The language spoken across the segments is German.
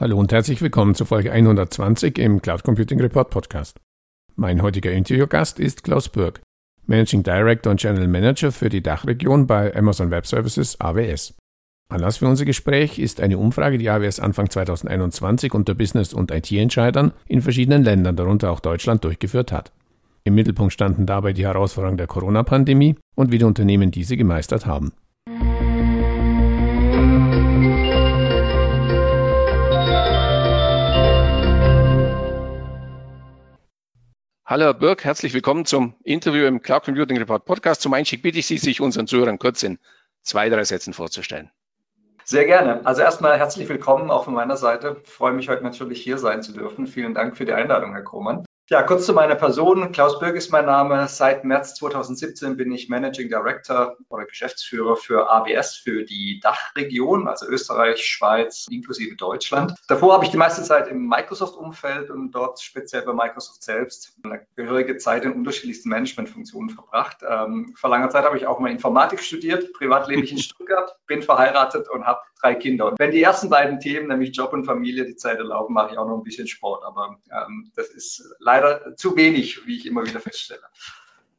Hallo und herzlich willkommen zu Folge 120 im Cloud Computing Report Podcast. Mein heutiger Interviewgast ist Klaus Bürg, Managing Director und General Manager für die Dachregion bei Amazon Web Services AWS. Anlass für unser Gespräch ist eine Umfrage, die AWS Anfang 2021 unter Business- und IT-Entscheidern in verschiedenen Ländern, darunter auch Deutschland, durchgeführt hat. Im Mittelpunkt standen dabei die Herausforderungen der Corona-Pandemie und wie die Unternehmen diese gemeistert haben. Hallo Herr Birk, herzlich willkommen zum Interview im Cloud Computing Report Podcast. Zum Einstieg bitte ich Sie, sich unseren Zuhörern kurz in zwei, drei Sätzen vorzustellen. Sehr gerne. Also erstmal herzlich willkommen auch von meiner Seite. Ich freue mich heute natürlich hier sein zu dürfen. Vielen Dank für die Einladung, Herr Krohmann. Ja, kurz zu meiner Person. Klaus Birk ist mein Name. Seit März 2017 bin ich Managing Director oder Geschäftsführer für AWS für die Dachregion, also Österreich, Schweiz inklusive Deutschland. Davor habe ich die meiste Zeit im Microsoft-Umfeld und dort speziell bei Microsoft selbst eine gehörige Zeit in unterschiedlichsten Managementfunktionen verbracht. Ähm, vor langer Zeit habe ich auch mal Informatik studiert. Privat lebe ich in Stuttgart, bin verheiratet und habe drei Kinder. Und wenn die ersten beiden Themen, nämlich Job und Familie, die Zeit erlauben, mache ich auch noch ein bisschen Sport. Aber ähm, das ist leider zu wenig, wie ich immer wieder feststelle.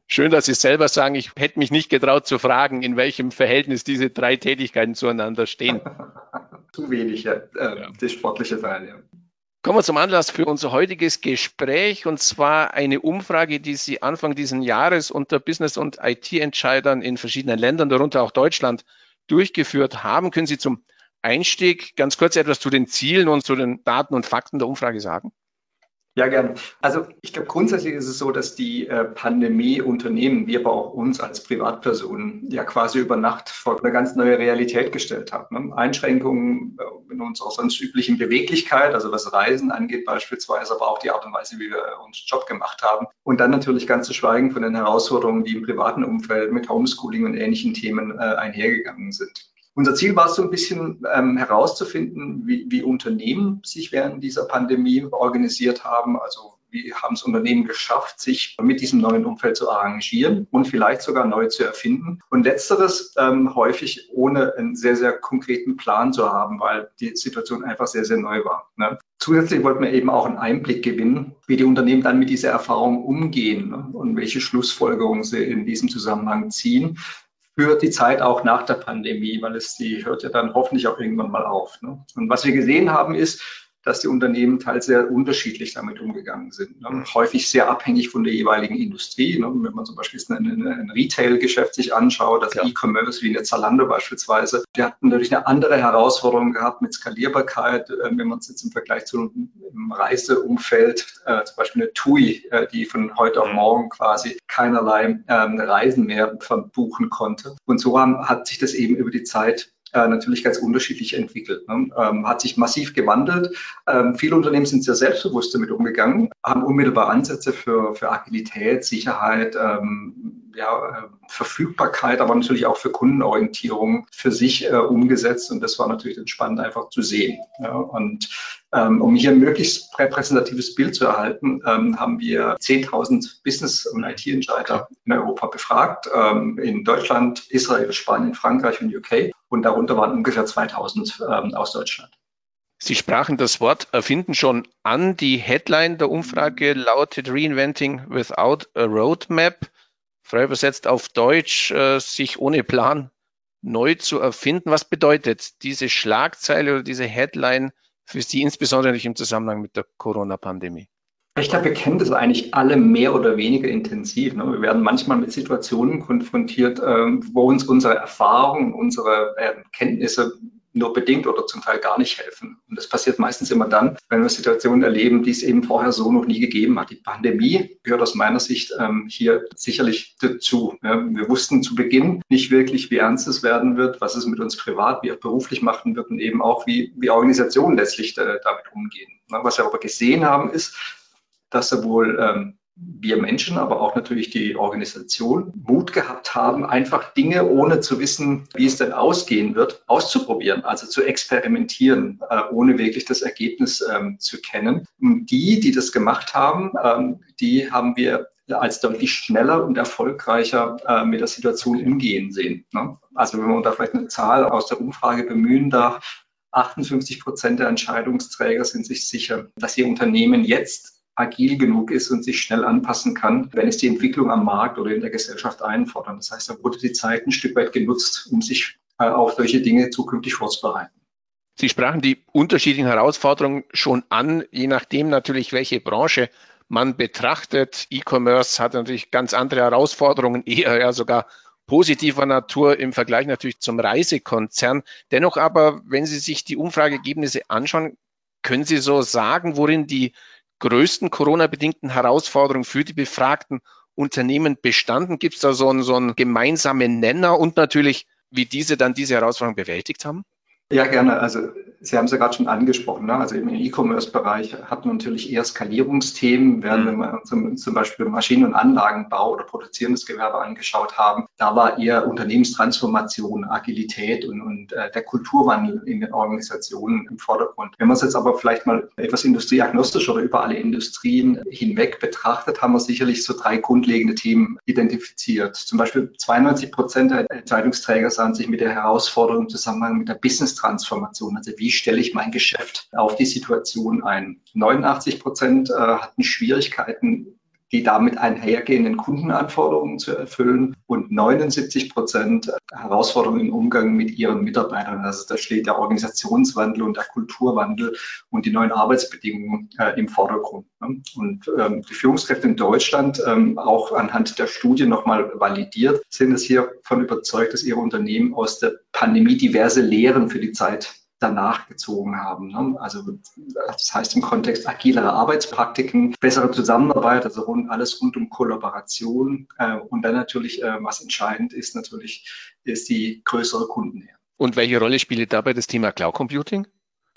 Schön, dass Sie selber sagen, ich hätte mich nicht getraut zu fragen, in welchem Verhältnis diese drei Tätigkeiten zueinander stehen. zu wenig, ja. Äh, ja. das sportliche Teil, ja. Kommen wir zum Anlass für unser heutiges Gespräch und zwar eine Umfrage, die Sie Anfang dieses Jahres unter Business- und IT-Entscheidern in verschiedenen Ländern, darunter auch Deutschland, durchgeführt haben. Können Sie zum Einstieg ganz kurz etwas zu den Zielen und zu den Daten und Fakten der Umfrage sagen? Ja, gerne. Also ich glaube, grundsätzlich ist es so, dass die äh, Pandemie Unternehmen, wie aber auch uns als Privatpersonen, ja quasi über Nacht vor eine ganz neue Realität gestellt hat. Ne? Einschränkungen äh, in unserer sonst üblichen Beweglichkeit, also was Reisen angeht beispielsweise, aber auch die Art und Weise, wie wir uns Job gemacht haben. Und dann natürlich ganz zu schweigen von den Herausforderungen, die im privaten Umfeld mit Homeschooling und ähnlichen Themen äh, einhergegangen sind. Unser Ziel war es so ein bisschen ähm, herauszufinden, wie, wie Unternehmen sich während dieser Pandemie organisiert haben. Also wie haben es Unternehmen geschafft, sich mit diesem neuen Umfeld zu arrangieren und vielleicht sogar neu zu erfinden. Und letzteres ähm, häufig ohne einen sehr, sehr konkreten Plan zu haben, weil die Situation einfach sehr, sehr neu war. Ne? Zusätzlich wollten wir eben auch einen Einblick gewinnen, wie die Unternehmen dann mit dieser Erfahrung umgehen ne? und welche Schlussfolgerungen sie in diesem Zusammenhang ziehen für die Zeit auch nach der Pandemie, weil es die hört ja dann hoffentlich auch irgendwann mal auf. Ne? Und was wir gesehen haben, ist, dass die Unternehmen teils sehr unterschiedlich damit umgegangen sind. Ne? Häufig sehr abhängig von der jeweiligen Industrie. Ne? Wenn man zum Beispiel ein, Retail-Geschäft sich anschaut, also ja. E-Commerce wie eine Zalando beispielsweise, die hatten natürlich eine andere Herausforderung gehabt mit Skalierbarkeit, äh, wenn man es jetzt im Vergleich zu einem Reiseumfeld, äh, zum Beispiel eine TUI, äh, die von heute auf mhm. morgen quasi keinerlei ähm, Reisen mehr verbuchen konnte. Und so haben, hat sich das eben über die Zeit äh, natürlich ganz unterschiedlich entwickelt. Ne? Ähm, hat sich massiv gewandelt. Ähm, viele Unternehmen sind sehr selbstbewusst damit umgegangen, haben unmittelbar Ansätze für, für Agilität, Sicherheit, ähm, ja, äh, Verfügbarkeit, aber natürlich auch für Kundenorientierung für sich äh, umgesetzt. Und das war natürlich dann einfach zu sehen. Ja? Und ähm, um hier ein möglichst repräsentatives Bild zu erhalten, ähm, haben wir 10.000 Business- und IT-Entscheider in Europa befragt, ähm, in Deutschland, Israel, Spanien, Frankreich und UK. Und darunter waren ungefähr 2.000 ähm, aus Deutschland. Sie sprachen das Wort erfinden schon an. Die Headline der Umfrage lautet Reinventing without a Roadmap. Frei übersetzt auf Deutsch, äh, sich ohne Plan neu zu erfinden. Was bedeutet diese Schlagzeile oder diese Headline für Sie, insbesondere im Zusammenhang mit der Corona-Pandemie? Ich glaube, wir kennen das eigentlich alle mehr oder weniger intensiv. Ne? Wir werden manchmal mit Situationen konfrontiert, ähm, wo uns unsere Erfahrungen, unsere äh, Kenntnisse nur bedingt oder zum Teil gar nicht helfen. Und das passiert meistens immer dann, wenn wir Situationen erleben, die es eben vorher so noch nie gegeben hat. Die Pandemie gehört aus meiner Sicht ähm, hier sicherlich dazu. Ja, wir wussten zu Beginn nicht wirklich, wie ernst es werden wird, was es mit uns privat, wie auch beruflich machen wird und eben auch, wie, wie Organisationen letztlich äh, damit umgehen. Na, was wir aber gesehen haben, ist, dass sowohl ähm, wir Menschen, aber auch natürlich die Organisation Mut gehabt haben, einfach Dinge, ohne zu wissen, wie es denn ausgehen wird, auszuprobieren, also zu experimentieren, äh, ohne wirklich das Ergebnis ähm, zu kennen. Und die, die das gemacht haben, ähm, die haben wir als deutlich schneller und erfolgreicher äh, mit der Situation umgehen sehen. Ne? Also wenn man da vielleicht eine Zahl aus der Umfrage bemühen darf, 58 Prozent der Entscheidungsträger sind sich sicher, dass ihr Unternehmen jetzt agil genug ist und sich schnell anpassen kann, wenn es die Entwicklung am Markt oder in der Gesellschaft einfordern. Das heißt, da wurde die Zeit ein Stück weit genutzt, um sich äh, auf solche Dinge zukünftig vorzubereiten. Sie sprachen die unterschiedlichen Herausforderungen schon an, je nachdem natürlich, welche Branche man betrachtet. E-Commerce hat natürlich ganz andere Herausforderungen, eher ja sogar positiver Natur im Vergleich natürlich zum Reisekonzern. Dennoch aber, wenn Sie sich die Umfrageergebnisse anschauen, können Sie so sagen, worin die größten Corona-bedingten Herausforderungen für die befragten Unternehmen bestanden? Gibt es da so einen, so einen gemeinsamen Nenner und natürlich, wie diese dann diese Herausforderung bewältigt haben? Ja, gerne. Also Sie haben es ja gerade schon angesprochen. Ne? Also im E-Commerce-Bereich hat man natürlich eher Skalierungsthemen, während mhm. wenn wir zum, zum Beispiel Maschinen- und Anlagenbau oder produzierendes Gewerbe angeschaut haben, da war eher Unternehmenstransformation, Agilität und, und äh, der Kulturwandel in den Organisationen im Vordergrund. Wenn man es jetzt aber vielleicht mal etwas industrieagnostisch oder über alle Industrien hinweg betrachtet, haben wir sicherlich so drei grundlegende Themen identifiziert. Zum Beispiel 92 Prozent der Entscheidungsträger sahen sich mit der Herausforderung im Zusammenhang mit der Business Transformation. Also wie stelle ich mein Geschäft auf die Situation ein? 89 Prozent äh, hatten Schwierigkeiten, die damit einhergehenden Kundenanforderungen zu erfüllen und 79 Prozent Herausforderungen im Umgang mit ihren Mitarbeitern. Also da steht der Organisationswandel und der Kulturwandel und die neuen Arbeitsbedingungen äh, im Vordergrund. Ne? Und ähm, die Führungskräfte in Deutschland, ähm, auch anhand der Studie nochmal validiert, sind es hiervon überzeugt, dass ihre Unternehmen aus der Pandemie diverse Lehren für die Zeit danach gezogen haben. Ne? Also das heißt im Kontext agilere Arbeitspraktiken, bessere Zusammenarbeit, also rund, alles rund um Kollaboration äh, und dann natürlich, äh, was entscheidend ist, natürlich ist die größere Kundennähe. Und welche Rolle spielt dabei das Thema Cloud Computing?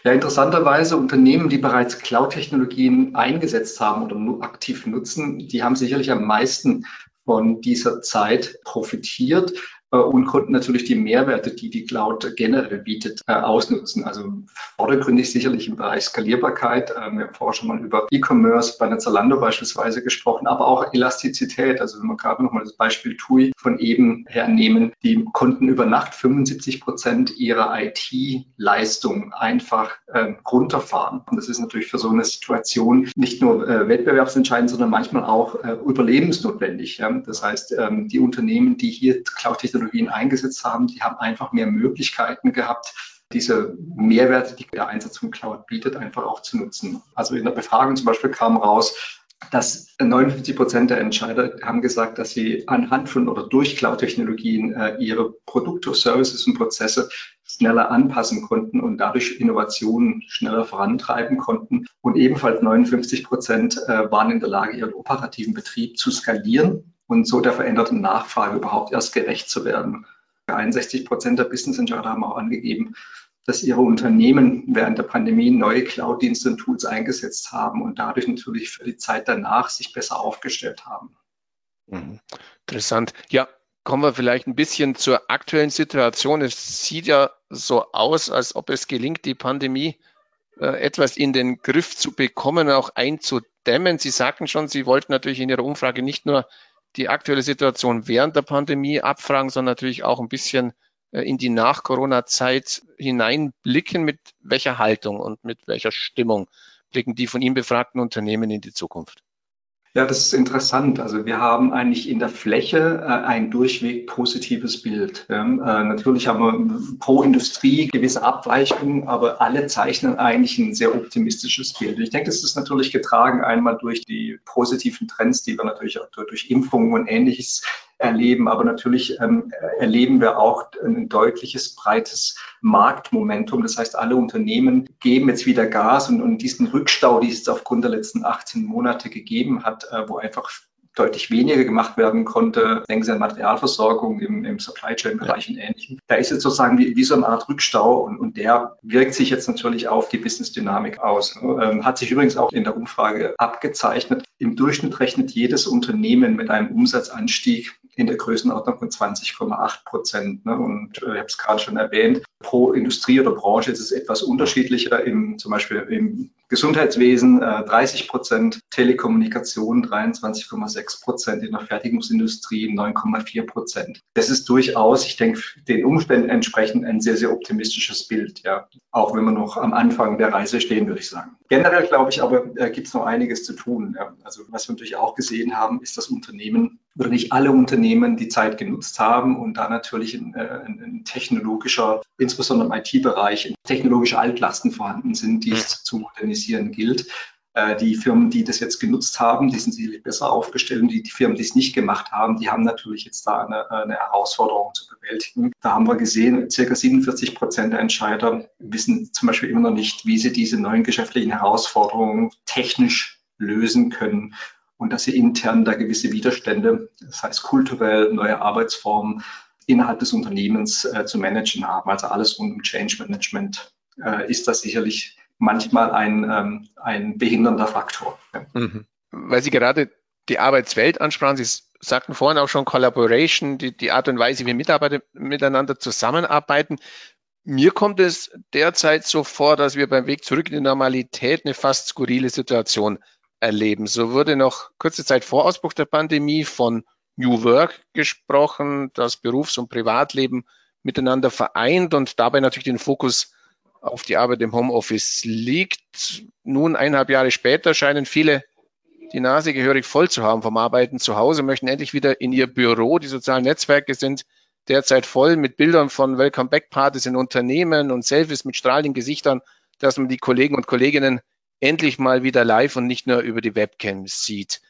Ja, interessanterweise Unternehmen, die bereits Cloud-Technologien eingesetzt haben oder nur aktiv nutzen, die haben sicherlich am meisten von dieser Zeit profitiert, und konnten natürlich die Mehrwerte, die die Cloud generell bietet, äh, ausnutzen. Also vordergründig sicherlich im Bereich Skalierbarkeit. Äh, wir haben vorher schon mal über E-Commerce bei der Zalando beispielsweise gesprochen, aber auch Elastizität. Also wenn wir gerade nochmal das Beispiel TUI von eben hernehmen, die konnten über Nacht 75 Prozent ihrer IT-Leistung einfach äh, runterfahren. Und das ist natürlich für so eine Situation nicht nur äh, wettbewerbsentscheidend, sondern manchmal auch äh, überlebensnotwendig. Das heißt, ähm, die Unternehmen, die hier Cloud-Technologie Technologien eingesetzt haben, die haben einfach mehr Möglichkeiten gehabt, diese Mehrwerte, die der Einsatz von Cloud bietet, einfach auch zu nutzen. Also in der Befragung zum Beispiel kam raus, dass 59 Prozent der Entscheider haben gesagt, dass sie anhand von oder durch Cloud-Technologien äh, ihre Produkte, Services und Prozesse schneller anpassen konnten und dadurch Innovationen schneller vorantreiben konnten. Und ebenfalls 59 Prozent äh, waren in der Lage, ihren operativen Betrieb zu skalieren und so der veränderten Nachfrage überhaupt erst gerecht zu werden. 61 Prozent der Business Insider haben auch angegeben, dass ihre Unternehmen während der Pandemie neue Cloud-Dienste und Tools eingesetzt haben und dadurch natürlich für die Zeit danach sich besser aufgestellt haben. Mhm. Interessant. Ja, kommen wir vielleicht ein bisschen zur aktuellen Situation. Es sieht ja so aus, als ob es gelingt, die Pandemie äh, etwas in den Griff zu bekommen, auch einzudämmen. Sie sagten schon, Sie wollten natürlich in Ihrer Umfrage nicht nur die aktuelle Situation während der Pandemie abfragen, sondern natürlich auch ein bisschen äh, in die Nach-Corona-Zeit hineinblicken, mit welcher Haltung und mit welcher Stimmung blicken die von ihm befragten Unternehmen in die Zukunft? Ja, das ist interessant. Also wir haben eigentlich in der Fläche äh, ein durchweg positives Bild. Ja, äh, natürlich haben wir pro Industrie gewisse Abweichungen, aber alle zeichnen eigentlich ein sehr optimistisches Bild. Ich denke, das ist natürlich getragen einmal durch die positiven Trends, die wir natürlich auch durch Impfungen und ähnliches erleben. Aber natürlich ähm, erleben wir auch ein deutliches, breites Marktmomentum. Das heißt, alle Unternehmen geben jetzt wieder Gas und, und diesen Rückstau, die es aufgrund der letzten 18 Monate gegeben hat, äh, wo einfach deutlich weniger gemacht werden konnte. Denken Sie an Materialversorgung im, im Supply Chain Bereich ja. und ähnlichem. Da ist jetzt sozusagen wie, wie so eine Art Rückstau und, und der wirkt sich jetzt natürlich auf die Business Dynamik aus. Ähm, hat sich übrigens auch in der Umfrage abgezeichnet. Im Durchschnitt rechnet jedes Unternehmen mit einem Umsatzanstieg in der Größenordnung von 20,8 Prozent. Ne? Und äh, ich habe es gerade schon erwähnt, pro Industrie oder Branche ist es etwas unterschiedlicher. Im, zum Beispiel im Gesundheitswesen äh, 30 Prozent, Telekommunikation 23,6 Prozent, in der Fertigungsindustrie 9,4 Prozent. Das ist durchaus, ich denke, den Umständen entsprechend ein sehr, sehr optimistisches Bild. Ja, auch wenn wir noch am Anfang der Reise stehen, würde ich sagen. Generell glaube ich aber, äh, gibt es noch einiges zu tun. Ja. Also was wir natürlich auch gesehen haben, ist, dass Unternehmen oder nicht alle Unternehmen die Zeit genutzt haben und da natürlich ein, äh, ein, ein technologischer, insbesondere im IT-Bereich, technologische Altlasten vorhanden sind, die es zu modernisieren gilt. Äh, die Firmen, die das jetzt genutzt haben, die sind sicherlich besser aufgestellt. Und die, die Firmen, die es nicht gemacht haben, die haben natürlich jetzt da eine, eine Herausforderung zu bewältigen. Da haben wir gesehen, circa 47 Prozent der Entscheider wissen zum Beispiel immer noch nicht, wie sie diese neuen geschäftlichen Herausforderungen technisch lösen können und dass sie intern da gewisse Widerstände, das heißt kulturell, neue Arbeitsformen innerhalb des Unternehmens äh, zu managen haben. Also alles rund um Change Management äh, ist das sicherlich manchmal ein, ähm, ein behindernder Faktor. Mhm. Weil Sie gerade die Arbeitswelt ansprachen, Sie sagten vorhin auch schon Collaboration, die, die Art und Weise, wie Mitarbeiter miteinander zusammenarbeiten. Mir kommt es derzeit so vor, dass wir beim Weg zurück in die Normalität eine fast skurrile Situation erleben. So wurde noch kurze Zeit vor Ausbruch der Pandemie von New Work gesprochen, das Berufs- und Privatleben miteinander vereint und dabei natürlich den Fokus auf die Arbeit im Homeoffice liegt. Nun, eineinhalb Jahre später, scheinen viele die Nase gehörig voll zu haben vom Arbeiten zu Hause, möchten endlich wieder in ihr Büro. Die sozialen Netzwerke sind derzeit voll mit Bildern von Welcome Back Partys in Unternehmen und Selfies mit strahlenden Gesichtern, dass man die Kollegen und Kolleginnen endlich mal wieder live und nicht nur über die Webcam sieht.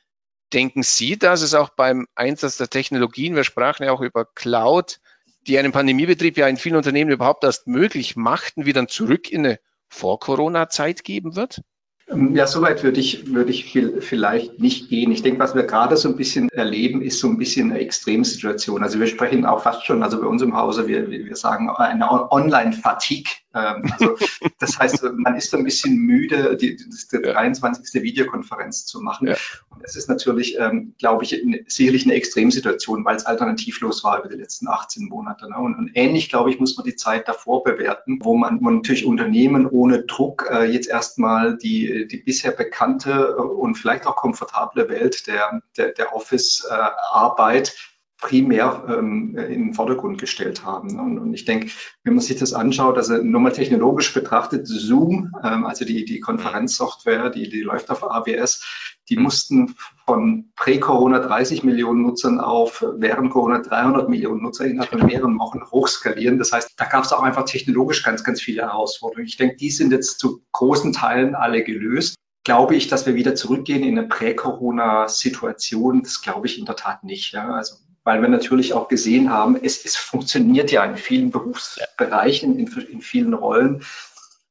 Denken Sie, dass es auch beim Einsatz der Technologien, wir sprachen ja auch über Cloud, die einen Pandemiebetrieb ja in vielen Unternehmen überhaupt erst möglich machten, wieder zurück in eine Vor-Corona-Zeit geben wird? Ähm, ja, soweit würde ich, würde ich vielleicht nicht gehen. Ich denke, was wir gerade so ein bisschen erleben, ist so ein bisschen eine Extremsituation. Also wir sprechen auch fast schon, also bei uns im Hause, wir, wir sagen eine Online-Fatigue. Ähm, also das heißt, man ist ein bisschen müde, die, die 23. Videokonferenz zu machen. Ja. Und das ist natürlich, ähm, glaube ich, sicherlich eine Extremsituation, weil es alternativlos war über die letzten 18 Monate. Ne? Und, und, ähnlich, glaube ich, muss man die Zeit davor bewerten, wo man, man natürlich Unternehmen ohne Druck äh, jetzt erstmal die, die bisher bekannte und vielleicht auch komfortable Welt der, der, der Office-Arbeit primär ähm, in den Vordergrund gestellt haben. Und, und, ich denke, wenn man sich das anschaut, also nur mal technologisch betrachtet, Zoom, ähm, also die, die Konferenzsoftware, die, die läuft auf AWS, die mussten von Prä-Corona 30 Millionen Nutzern auf während Corona 300 Millionen Nutzer innerhalb von mehreren Wochen hochskalieren. Das heißt, da gab es auch einfach technologisch ganz, ganz viele Herausforderungen. Ich denke, die sind jetzt zu großen Teilen alle gelöst. Glaube ich, dass wir wieder zurückgehen in eine Prä-Corona-Situation? Das glaube ich in der Tat nicht. Ja. Also weil wir natürlich auch gesehen haben, es, es funktioniert ja in vielen Berufsbereichen, in, in vielen Rollen.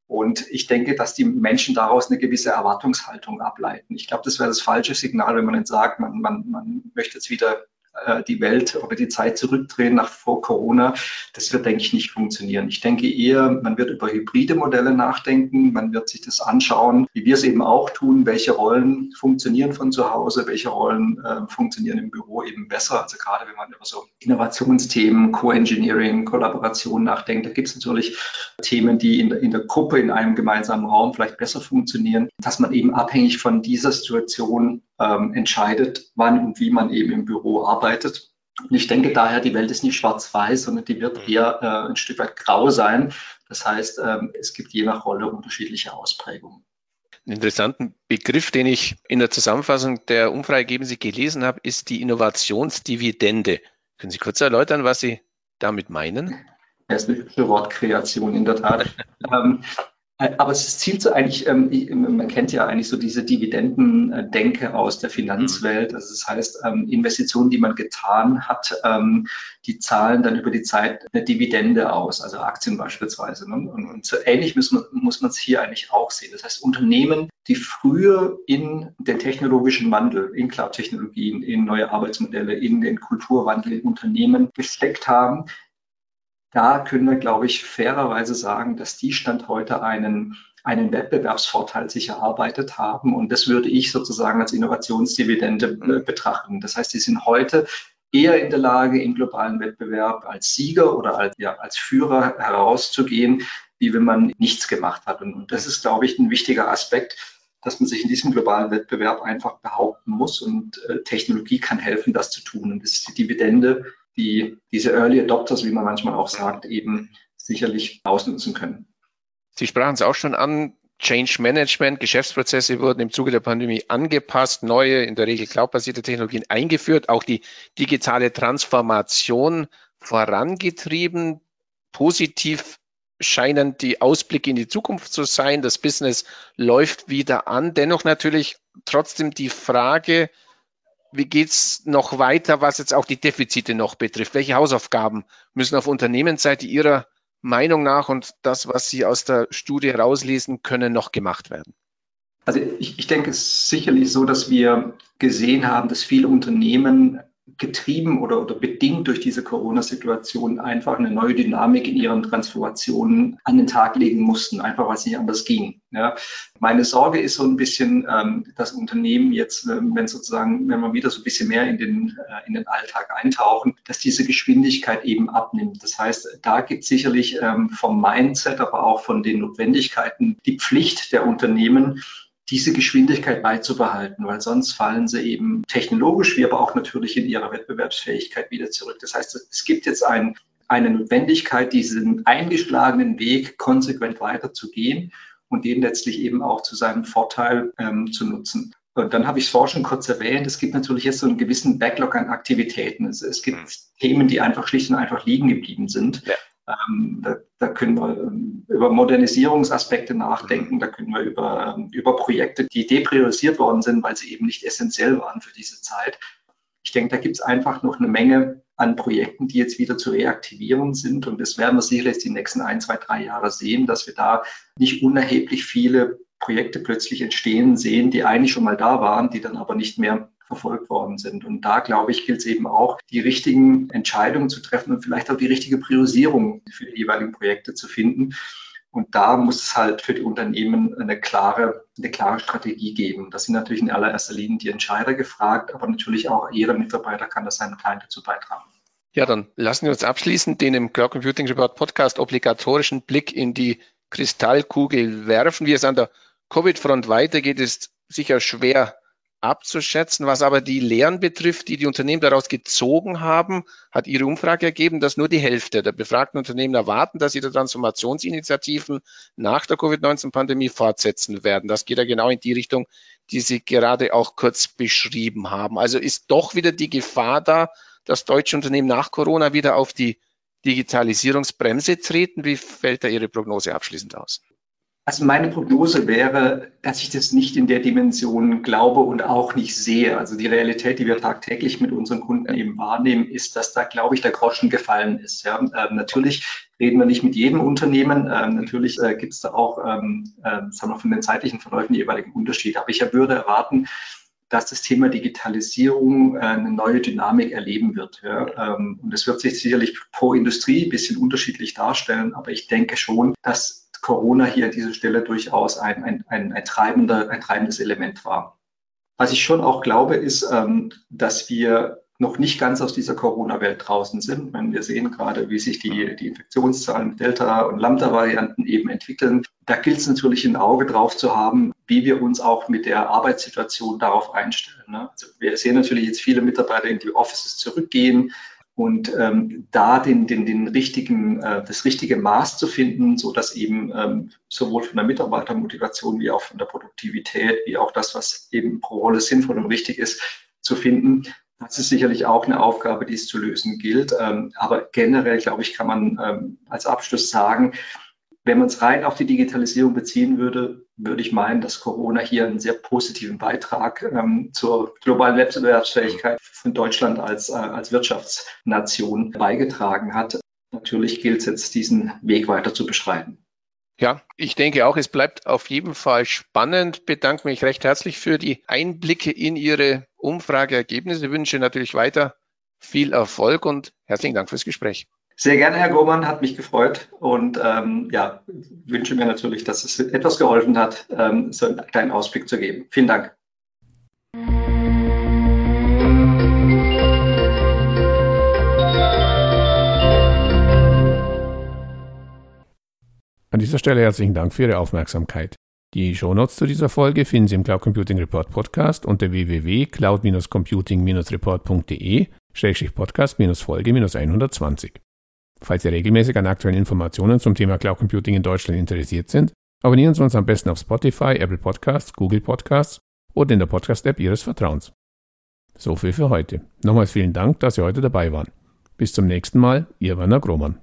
Und ich denke, dass die Menschen daraus eine gewisse Erwartungshaltung ableiten. Ich glaube, das wäre das falsche Signal, wenn man jetzt sagt, man, man, man möchte jetzt wieder äh, die Welt oder die Zeit zurückdrehen nach vor Corona. Das wird, denke ich, nicht funktionieren. Ich denke eher, man wird über hybride Modelle nachdenken, man wird sich das anschauen, wie wir es eben auch tun, welche Rollen funktionieren von zu Hause, welche Rollen äh, funktionieren im Büro eben besser. Also gerade wenn man über so Innovationsthemen, Co-Engineering, Kollaboration nachdenkt, da gibt es natürlich Themen, die in in der Gruppe, in einem gemeinsamen Raum vielleicht besser funktionieren, dass man eben abhängig von dieser Situation ähm, entscheidet, wann und wie man eben im Büro arbeitet. Und ich denke daher, die Welt ist nicht schwarz-weiß, sondern die wird eher äh, ein Stück weit grau sein. Das heißt, ähm, es gibt je nach Rolle unterschiedliche Ausprägungen. Einen interessanten Begriff, den ich in der Zusammenfassung der Umfrage gelesen habe, ist die Innovationsdividende. Können Sie kurz erläutern, was Sie damit meinen? Das ist eine hübsche Wortkreation in der Tat. ähm, äh, aber es zielt so eigentlich, ähm, man kennt ja eigentlich so diese Dividendendenke aus der Finanzwelt. Also das heißt, ähm, Investitionen, die man getan hat, ähm, die zahlen dann über die Zeit eine Dividende aus, also Aktien beispielsweise. Ne? Und, so ähnlich muss man muss man es hier eigentlich auch sehen. Das heißt, Unternehmen, die früher in den technologischen Wandel, in Cloud-Technologien, in neue Arbeitsmodelle, in den Kulturwandel in Unternehmen gesteckt haben, da können wir, glaube ich, fairerweise sagen, dass die Stand heute einen, einen Wettbewerbsvorteil sich erarbeitet haben. Und das würde ich sozusagen als Innovationsdividende äh, betrachten. Das heißt, die sind heute eher in der Lage, im globalen Wettbewerb als Sieger oder als, ja, als Führer herauszugehen, wie wenn man nichts gemacht hat. Und, und das ist, glaube ich, ein wichtiger Aspekt, dass man sich in diesem globalen Wettbewerb einfach behaupten muss und äh, Technologie kann helfen, das zu tun. Und das ist die Dividende, die diese Early Adopters, wie man manchmal auch sagt, eben sicherlich ausnutzen können. Sie sprachen es auch schon an, Change Management, Geschäftsprozesse wurden im Zuge der Pandemie angepasst, neue, in der Regel cloudbasierte Technologien eingeführt, auch die digitale Transformation vorangetrieben. Positiv scheinen die Ausblicke in die Zukunft zu sein. Das Business läuft wieder an. Dennoch natürlich trotzdem die Frage, wie geht's noch weiter, was jetzt auch die Defizite noch betrifft? Welche Hausaufgaben müssen auf Unternehmensseite Ihrer Meinung nach und das, was Sie aus der Studie rauslesen können, noch gemacht werden? Also ich, ich denke es ist sicherlich so, dass wir gesehen haben, dass viele Unternehmen getrieben oder, oder bedingt durch diese Corona-Situation einfach eine neue Dynamik in ihren Transformationen an den Tag legen mussten, einfach weil es nicht anders ging. Ja. Meine Sorge ist so ein bisschen, ähm, dass Unternehmen jetzt, ähm, wenn sozusagen, wenn man wieder so ein bisschen mehr in den, äh, in den Alltag eintauchen, dass diese Geschwindigkeit eben abnimmt. Das heißt, da gibt sicherlich ähm, vom Mindset, aber auch von den Notwendigkeiten die Pflicht der Unternehmen, diese Geschwindigkeit beizubehalten, weil sonst fallen sie eben technologisch, wie aber auch natürlich in ihrer Wettbewerbsfähigkeit wieder zurück. Das heißt, es gibt jetzt ein, eine Notwendigkeit, diesen eingeschlagenen Weg konsequent weiterzugehen und den letztlich eben auch zu seinem Vorteil ähm, zu nutzen. Und dann habe ich es vorher schon kurz erwähnt, es gibt natürlich jetzt so einen gewissen Backlog an Aktivitäten. Es, es gibt mhm. Themen, die einfach schlicht und einfach liegen geblieben sind. Ja. Ähm, da, da, können wir ähm, über Modernisierungsaspekte nachdenken, da können wir über, ähm, über Projekte, die depriorisiert worden sind, weil sie eben nicht essentiell waren für diese Zeit. Ich denke, da gibt es einfach noch eine Menge an Projekten, die jetzt wieder zu reaktivieren sind. Und das werden wir sicherlich die nächsten ein, zwei, drei Jahre sehen, dass wir da nicht unerheblich viele Projekte plötzlich entstehen sehen, die eigentlich schon mal da waren, die dann aber nicht mehr verfolgt worden sind. Und da, glaube ich, gilt es eben auch, die richtigen Entscheidungen zu treffen und vielleicht auch die richtige Priorisierung für die jeweiligen Projekte zu finden. Und da muss es halt für die Unternehmen eine klare, eine klare Strategie geben. Das sind natürlich in allererster Linie die Entscheider gefragt, aber natürlich auch ihre Mitarbeiter kann das seinen Teil dazu beitragen. Ja, dann lassen wir uns abschließend den im Cloud Computing Report Podcast obligatorischen Blick in die Kristallkugel werfen. Wie es an der Covid-Front weitergeht, ist sicher schwer abzuschätzen. Was aber die Lehren betrifft, die die Unternehmen daraus gezogen haben, hat Ihre Umfrage ergeben, dass nur die Hälfte der befragten Unternehmen erwarten, dass ihre Transformationsinitiativen nach der Covid-19-Pandemie fortsetzen werden. Das geht ja genau in die Richtung, die Sie gerade auch kurz beschrieben haben. Also ist doch wieder die Gefahr da, dass deutsche Unternehmen nach Corona wieder auf die Digitalisierungsbremse treten. Wie fällt da Ihre Prognose abschließend aus? Also meine Prognose wäre, dass ich das nicht in der Dimension glaube und auch nicht sehe. Also die Realität, die wir tagtäglich mit unseren Kunden eben wahrnehmen, ist, dass da, glaube ich, der Groschen gefallen ist. Ja, ähm, natürlich reden wir nicht mit jedem Unternehmen. Ähm, natürlich äh, gibt es da auch, ähm, äh, sagen wir von den zeitlichen Verläufen die jeweiligen Unterschiede. Aber ich würde erwarten, dass das Thema Digitalisierung äh, eine neue Dynamik erleben wird. Ja. Ähm, und es wird sich sicherlich pro Industrie ein bisschen unterschiedlich darstellen, aber ich denke schon, dass Corona hier an dieser Stelle durchaus ein, ein, ein, ein, treibender, ein treibendes Element war. Was ich schon auch glaube, ist, ähm, dass wir noch nicht ganz aus dieser Corona-Welt draußen sind. Wenn wir sehen gerade, wie sich die, die Infektionszahlen mit Delta- und Lambda-Varianten eben entwickeln, da gilt es natürlich ein Auge drauf zu haben, wie wir uns auch mit der Arbeitssituation darauf einstellen. Ne? Also wir sehen natürlich jetzt viele Mitarbeiter in die Offices zurückgehen, und ähm, da den, den, den richtigen, äh, das richtige Maß zu finden, so dass eben ähm, sowohl von der Mitarbeitermotivation wie auch von der Produktivität, wie auch das, was eben pro Rolle sinnvoll und richtig ist, zu finden. Das ist sicherlich auch eine Aufgabe, die es zu lösen gilt. Ähm, aber generell, glaube ich, kann man ähm, als Abschluss sagen, wenn man es rein auf die Digitalisierung beziehen würde, würde ich meinen, dass Corona hier einen sehr positiven Beitrag ähm, zur globalen Wettbewerbsfähigkeit von Deutschland als, äh, als Wirtschaftsnation beigetragen hat. Natürlich gilt es jetzt, diesen Weg weiter zu beschreiten. Ja, ich denke auch, es bleibt auf jeden Fall spannend. Bedanke mich recht herzlich für die Einblicke in Ihre Umfrageergebnisse. Ich wünsche natürlich weiter viel Erfolg und herzlichen Dank fürs Gespräch. Sehr gerne, Herr Grohmann, hat mich gefreut und ähm, ja, wünsche mir natürlich, dass es etwas geholfen hat, ähm, so einen kleinen Ausblick zu geben. Vielen Dank. An dieser Stelle herzlichen Dank für Ihre Aufmerksamkeit. Die Shownotes zu dieser Folge finden Sie im Cloud Computing Report Podcast unter www.cloud-computing-report.de-podcast-folge-120. Falls Sie regelmäßig an aktuellen Informationen zum Thema Cloud Computing in Deutschland interessiert sind, abonnieren Sie uns am besten auf Spotify, Apple Podcasts, Google Podcasts oder in der Podcast-App Ihres Vertrauens. So viel für heute. Nochmals vielen Dank, dass Sie heute dabei waren. Bis zum nächsten Mal, Ihr Werner Grohmann.